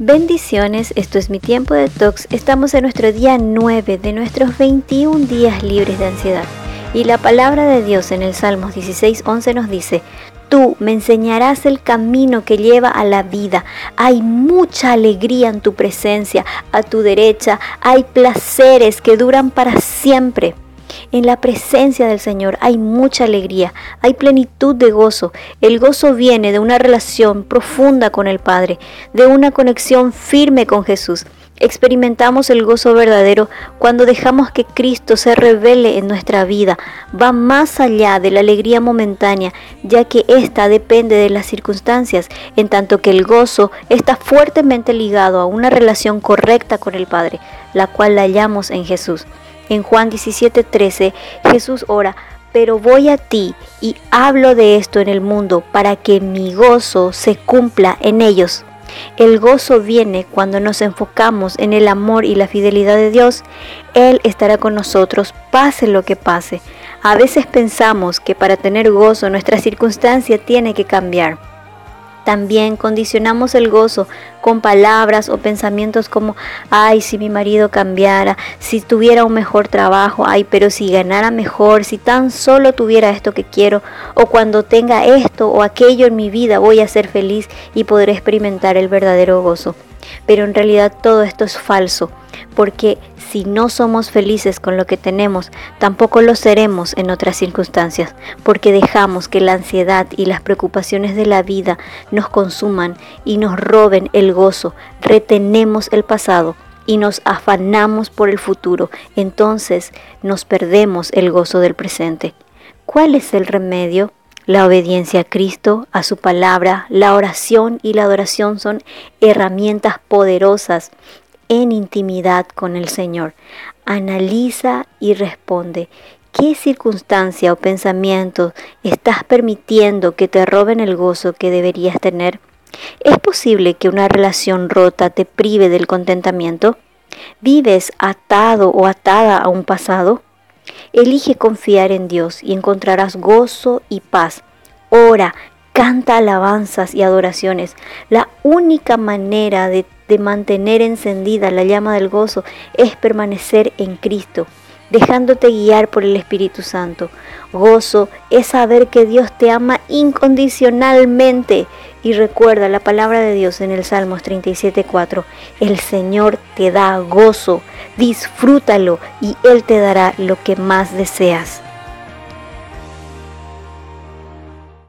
Bendiciones, esto es mi tiempo de tox. Estamos en nuestro día 9 de nuestros 21 días libres de ansiedad. Y la palabra de Dios en el Salmos 16:11 nos dice: Tú me enseñarás el camino que lleva a la vida. Hay mucha alegría en tu presencia. A tu derecha hay placeres que duran para siempre. En la presencia del Señor hay mucha alegría, hay plenitud de gozo. El gozo viene de una relación profunda con el Padre, de una conexión firme con Jesús. Experimentamos el gozo verdadero cuando dejamos que Cristo se revele en nuestra vida. Va más allá de la alegría momentánea, ya que ésta depende de las circunstancias, en tanto que el gozo está fuertemente ligado a una relación correcta con el Padre, la cual la hallamos en Jesús. En Juan 17:13 Jesús ora, pero voy a ti y hablo de esto en el mundo para que mi gozo se cumpla en ellos. El gozo viene cuando nos enfocamos en el amor y la fidelidad de Dios. Él estará con nosotros, pase lo que pase. A veces pensamos que para tener gozo nuestra circunstancia tiene que cambiar. También condicionamos el gozo con palabras o pensamientos como, ay, si mi marido cambiara, si tuviera un mejor trabajo, ay, pero si ganara mejor, si tan solo tuviera esto que quiero, o cuando tenga esto o aquello en mi vida voy a ser feliz y podré experimentar el verdadero gozo. Pero en realidad todo esto es falso porque si no somos felices con lo que tenemos, tampoco lo seremos en otras circunstancias, porque dejamos que la ansiedad y las preocupaciones de la vida nos consuman y nos roben el gozo, retenemos el pasado y nos afanamos por el futuro, entonces nos perdemos el gozo del presente. ¿Cuál es el remedio? La obediencia a Cristo, a su palabra, la oración y la adoración son herramientas poderosas en intimidad con el Señor. Analiza y responde. ¿Qué circunstancia o pensamiento estás permitiendo que te roben el gozo que deberías tener? ¿Es posible que una relación rota te prive del contentamiento? ¿Vives atado o atada a un pasado? Elige confiar en Dios y encontrarás gozo y paz. Ora, canta alabanzas y adoraciones. La única manera de de mantener encendida la llama del gozo es permanecer en Cristo, dejándote guiar por el Espíritu Santo. Gozo es saber que Dios te ama incondicionalmente. Y recuerda la palabra de Dios en el Salmos 37.4. El Señor te da gozo, disfrútalo y Él te dará lo que más deseas.